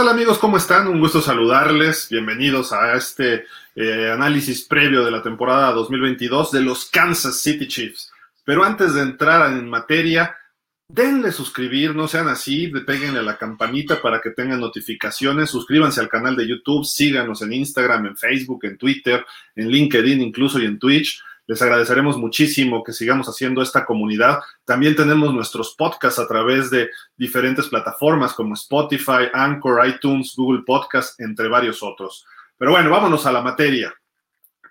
tal amigos? ¿Cómo están? Un gusto saludarles. Bienvenidos a este eh, análisis previo de la temporada 2022 de los Kansas City Chiefs. Pero antes de entrar en materia, denle suscribir, no sean así, peguenle a la campanita para que tengan notificaciones, suscríbanse al canal de YouTube, síganos en Instagram, en Facebook, en Twitter, en LinkedIn incluso y en Twitch. Les agradeceremos muchísimo que sigamos haciendo esta comunidad. También tenemos nuestros podcasts a través de diferentes plataformas como Spotify, Anchor, iTunes, Google Podcasts, entre varios otros. Pero bueno, vámonos a la materia.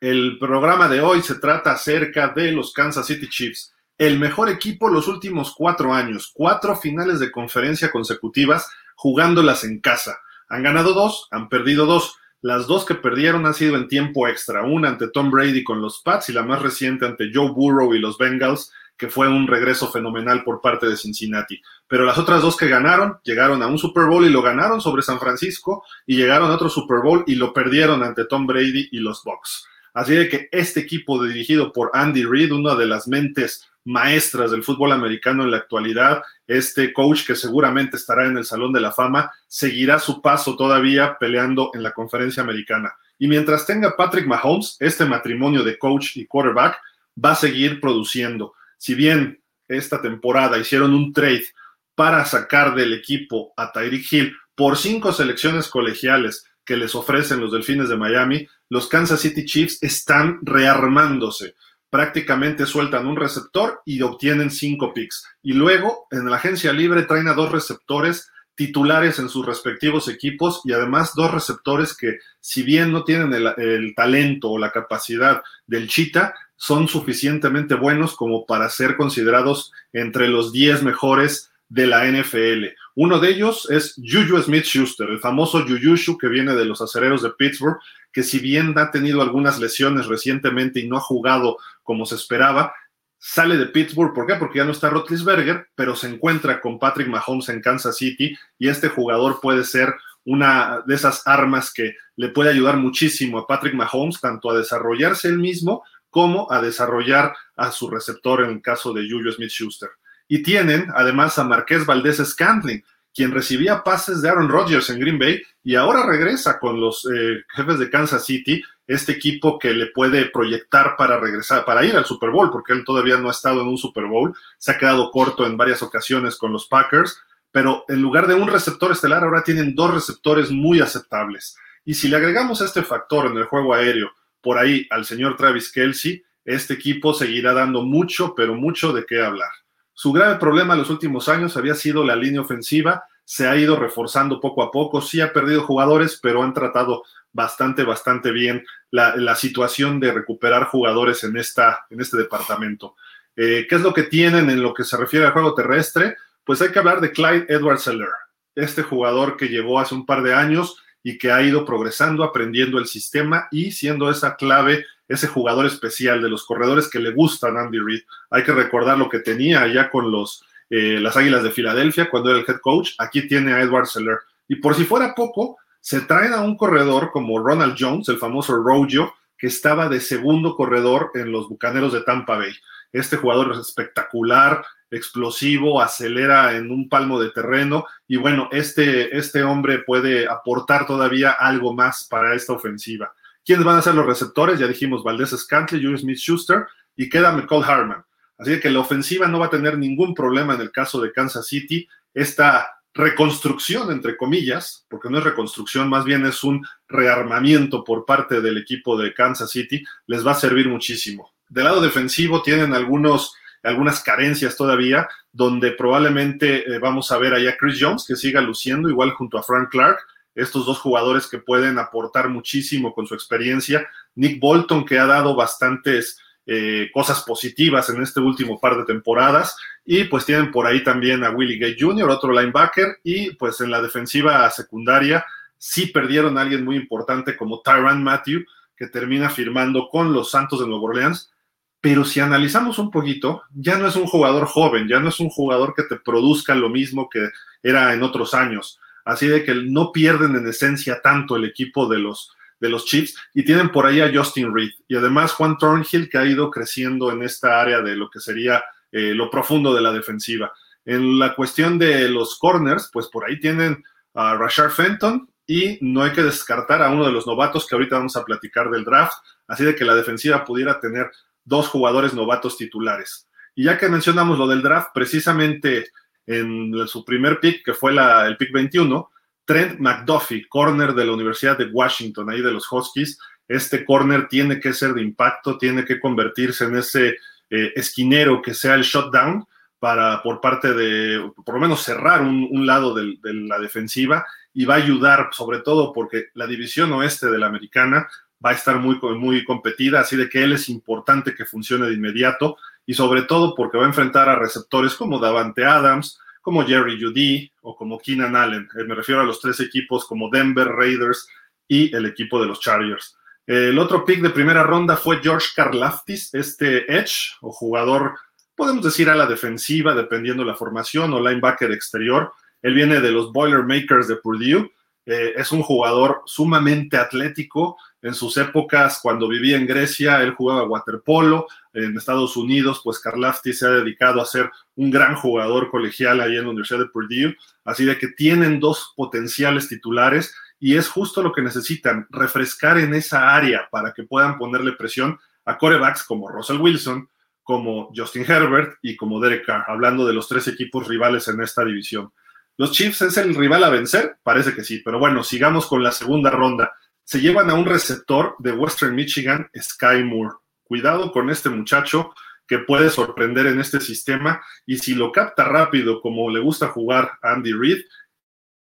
El programa de hoy se trata acerca de los Kansas City Chiefs, el mejor equipo los últimos cuatro años, cuatro finales de conferencia consecutivas jugándolas en casa. Han ganado dos, han perdido dos. Las dos que perdieron han sido en tiempo extra, una ante Tom Brady con los Pats y la más reciente ante Joe Burrow y los Bengals, que fue un regreso fenomenal por parte de Cincinnati. Pero las otras dos que ganaron, llegaron a un Super Bowl y lo ganaron sobre San Francisco y llegaron a otro Super Bowl y lo perdieron ante Tom Brady y los Bucks. Así de que este equipo dirigido por Andy Reid, una de las mentes maestras del fútbol americano en la actualidad. Este coach que seguramente estará en el Salón de la Fama seguirá su paso todavía peleando en la conferencia americana. Y mientras tenga Patrick Mahomes, este matrimonio de coach y quarterback va a seguir produciendo. Si bien esta temporada hicieron un trade para sacar del equipo a Tyreek Hill por cinco selecciones colegiales que les ofrecen los Delfines de Miami, los Kansas City Chiefs están rearmándose prácticamente sueltan un receptor y obtienen cinco picks. Y luego en la agencia libre traen a dos receptores titulares en sus respectivos equipos y además dos receptores que si bien no tienen el, talento o la capacidad del Chita, son suficientemente buenos como para ser considerados entre los 10 mejores de la NFL. Uno de ellos es Juju Smith Schuster, el famoso Jujushu que viene de los acereros de Pittsburgh, que si bien ha tenido algunas lesiones recientemente y no ha jugado como se esperaba, sale de Pittsburgh. ¿Por qué? Porque ya no está Rotlisberger, pero se encuentra con Patrick Mahomes en Kansas City y este jugador puede ser una de esas armas que le puede ayudar muchísimo a Patrick Mahomes, tanto a desarrollarse él mismo como a desarrollar a su receptor en el caso de Julio Smith Schuster. Y tienen además a Marqués Valdés Scantling, quien recibía pases de Aaron Rodgers en Green Bay y ahora regresa con los eh, jefes de Kansas City, este equipo que le puede proyectar para regresar, para ir al Super Bowl, porque él todavía no ha estado en un Super Bowl, se ha quedado corto en varias ocasiones con los Packers, pero en lugar de un receptor estelar, ahora tienen dos receptores muy aceptables. Y si le agregamos este factor en el juego aéreo, por ahí al señor Travis Kelsey, este equipo seguirá dando mucho, pero mucho de qué hablar. Su grave problema en los últimos años había sido la línea ofensiva, se ha ido reforzando poco a poco, sí ha perdido jugadores, pero han tratado bastante, bastante bien la, situación de recuperar jugadores en, esta, en este departamento. Eh, ¿Qué es lo que tienen en lo que se refiere al juego terrestre? Pues hay que hablar de Clyde Edwards Seller, este jugador que llegó hace un par de años y que ha ido progresando, aprendiendo el sistema y siendo esa clave ese jugador especial de los corredores que le gustan a Andy Reid. Hay que recordar lo que tenía allá con los, eh, las Águilas de Filadelfia cuando era el head coach. Aquí tiene a Edward Seller. Y por si fuera poco, se traen a un corredor como Ronald Jones, el famoso Rojo, que estaba de segundo corredor en los Bucaneros de Tampa Bay. Este jugador es espectacular, explosivo, acelera en un palmo de terreno y bueno, este, este hombre puede aportar todavía algo más para esta ofensiva. ¿Quiénes van a ser los receptores? Ya dijimos Valdés Scantley, Julius Smith Schuster y queda McCall Harman. Así que la ofensiva no va a tener ningún problema en el caso de Kansas City. Esta reconstrucción, entre comillas, porque no es reconstrucción, más bien es un rearmamiento por parte del equipo de Kansas City, les va a servir muchísimo. Del lado defensivo tienen algunos, algunas carencias todavía, donde probablemente eh, vamos a ver allá Chris Jones, que siga luciendo igual junto a Frank Clark, estos dos jugadores que pueden aportar muchísimo con su experiencia. Nick Bolton, que ha dado bastantes eh, cosas positivas en este último par de temporadas. Y pues tienen por ahí también a Willie Gay Jr., otro linebacker. Y pues en la defensiva secundaria sí perdieron a alguien muy importante como Tyron Matthew, que termina firmando con los Santos de Nueva Orleans. Pero si analizamos un poquito, ya no es un jugador joven, ya no es un jugador que te produzca lo mismo que era en otros años así de que no pierden en esencia tanto el equipo de los, de los Chiefs y tienen por ahí a Justin Reed y además Juan Thornhill que ha ido creciendo en esta área de lo que sería eh, lo profundo de la defensiva. En la cuestión de los corners, pues por ahí tienen a Rashard Fenton y no hay que descartar a uno de los novatos que ahorita vamos a platicar del draft, así de que la defensiva pudiera tener dos jugadores novatos titulares. Y ya que mencionamos lo del draft, precisamente en su primer pick, que fue el pick 21, Trent McDuffie, corner de la Universidad de Washington, ahí de los Huskies, este corner tiene que ser de impacto, tiene que convertirse en ese eh, esquinero que sea el shutdown para por parte de, por lo menos cerrar un, lado de la defensiva y va a ayudar sobre todo porque la división oeste de la americana va a estar muy, muy competida, así de que él es importante que funcione de inmediato y sobre todo porque va a enfrentar a receptores como Davante Adams, como Jerry Judy o como Keenan Allen. Eh, me refiero a los tres equipos como Denver Raiders y el equipo de los Chargers. El otro pick de primera ronda fue George Karlaftis, este edge o jugador, podemos decir a la defensiva, dependiendo de la formación, o linebacker exterior. Él viene de los Boilermakers de Purdue. Eh, es un jugador sumamente atlético. En sus épocas, cuando vivía en Grecia, él jugaba waterpolo. En Estados Unidos, pues Karlaftis se ha dedicado a ser un gran jugador colegial ahí en la Universidad de Purdue. Así de que tienen dos potenciales titulares y es justo lo que necesitan, refrescar en esa área para que puedan ponerle presión a corebacks como Russell Wilson, como Justin Herbert y como Derek Carr, hablando de los tres equipos rivales en esta división. ¿Los Chiefs es el rival a vencer? Parece que sí, pero bueno, sigamos con la segunda ronda. Se llevan a un receptor de Western Michigan, Sky Moore. Cuidado con este muchacho que puede sorprender en este sistema y si lo capta rápido como le gusta jugar Andy Reid,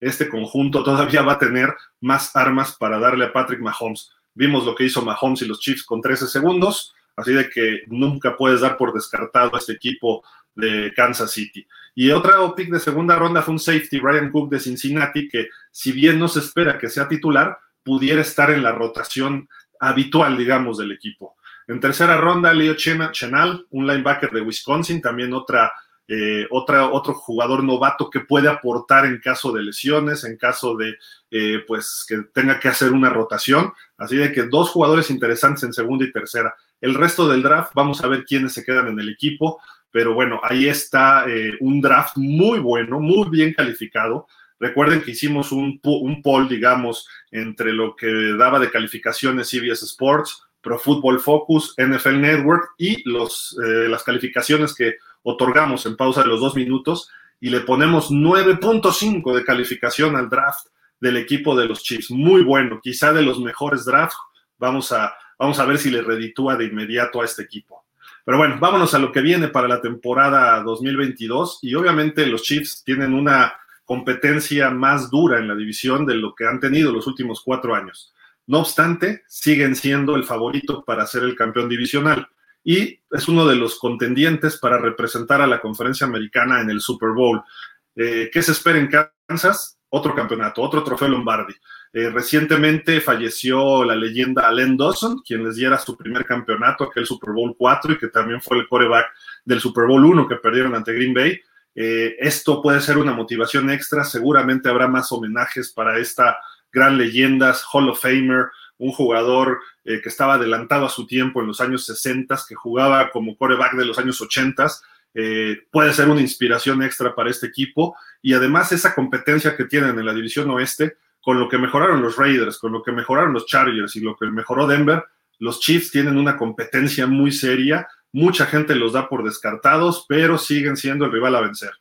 este conjunto todavía va a tener más armas para darle a Patrick Mahomes. Vimos lo que hizo Mahomes y los Chiefs con 13 segundos, así de que nunca puedes dar por descartado a este equipo de Kansas City. Y otra pick de segunda ronda fue un safety, Ryan Cook de Cincinnati, que si bien no se espera que sea titular, pudiera estar en la rotación habitual, digamos, del equipo. En tercera ronda, Leo Chenal, un linebacker de Wisconsin, también otra eh, otra, otro jugador novato que puede aportar en caso de lesiones, en caso de eh, pues que tenga que hacer una rotación. Así de que dos jugadores interesantes en segunda y tercera. El resto del draft, vamos a ver quiénes se quedan en el equipo, pero bueno, ahí está eh, un draft muy bueno, muy bien calificado. Recuerden que hicimos un, un poll, digamos, entre lo que daba de calificaciones CBS Sports, Pro Football Focus, NFL Network y los, las calificaciones que otorgamos en pausa de los dos minutos y le ponemos 9.5 de calificación al draft del equipo de los Chiefs. Muy bueno, quizá de los mejores drafts. Vamos a, vamos a ver si le reditúa de inmediato a este equipo. Pero bueno, vámonos a lo que viene para la temporada 2022 y obviamente los Chiefs tienen una competencia más dura en la división de lo que han tenido los últimos cuatro años. No obstante, siguen siendo el favorito para ser el campeón divisional y es uno de los contendientes para representar a la conferencia americana en el Super Bowl. Eh, ¿Qué se espera en Kansas? Otro campeonato, otro trofeo Lombardi. Eh, recientemente falleció la leyenda Allen Dawson, quien les diera su primer campeonato, aquel Super Bowl 4, y que también fue el coreback del Super Bowl 1 que perdieron ante Green Bay. Eh, esto puede ser una motivación extra, seguramente habrá más homenajes para esta gran leyenda, Hall of Famer, un jugador eh, que estaba adelantado a su tiempo en los años 60, que jugaba como coreback de los años 80, eh, puede ser una inspiración extra para este equipo y además esa competencia que tienen en la división oeste, con lo que mejoraron los Raiders, con lo que mejoraron los Chargers y lo que mejoró Denver, los Chiefs tienen una competencia muy seria, mucha gente los da por descartados, pero siguen siendo el rival a vencer.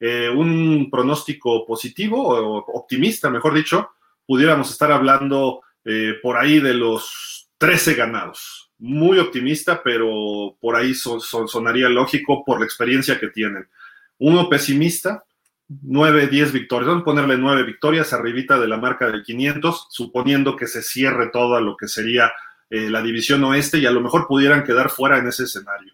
Eh, un pronóstico positivo o optimista, mejor dicho, pudiéramos estar hablando eh, por ahí de los 13 ganados. Muy optimista, pero por ahí sonaría lógico por la experiencia que tienen. Uno pesimista, 9, 10 victorias. Vamos a ponerle 9 victorias arribita de la marca del 500, suponiendo que se cierre todo lo que sería eh, la división oeste y a lo mejor pudieran quedar fuera en ese escenario.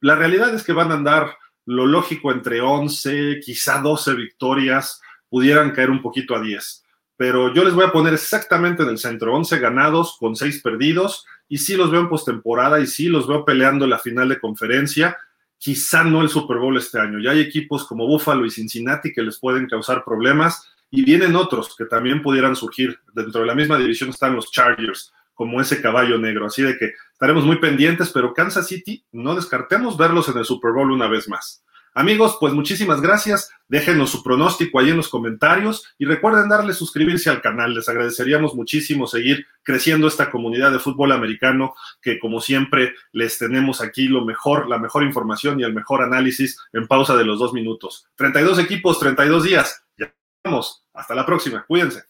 La realidad es que van a andar lo lógico entre 11, quizá 12 victorias, pudieran caer un poquito a 10 pero yo les voy a poner exactamente en el centro, 11 ganados con 6 perdidos, y sí los veo en postemporada y sí los veo peleando la final de conferencia, quizá no el Super Bowl este año, ya hay equipos como Buffalo y Cincinnati que les pueden causar problemas, y vienen otros que también pudieran surgir, dentro de la misma división están los Chargers, como ese caballo negro, así de que estaremos muy pendientes, pero Kansas City, no descartemos verlos en el Super Bowl una vez más. Amigos, pues muchísimas gracias. Déjenos su pronóstico ahí en los comentarios y recuerden darle suscribirse al canal. Les agradeceríamos muchísimo seguir creciendo esta comunidad de fútbol americano que como siempre les tenemos aquí lo mejor, la mejor información y el mejor análisis en pausa de los dos minutos. 32 equipos, 32 días. Ya vamos. Hasta la próxima. Cuídense.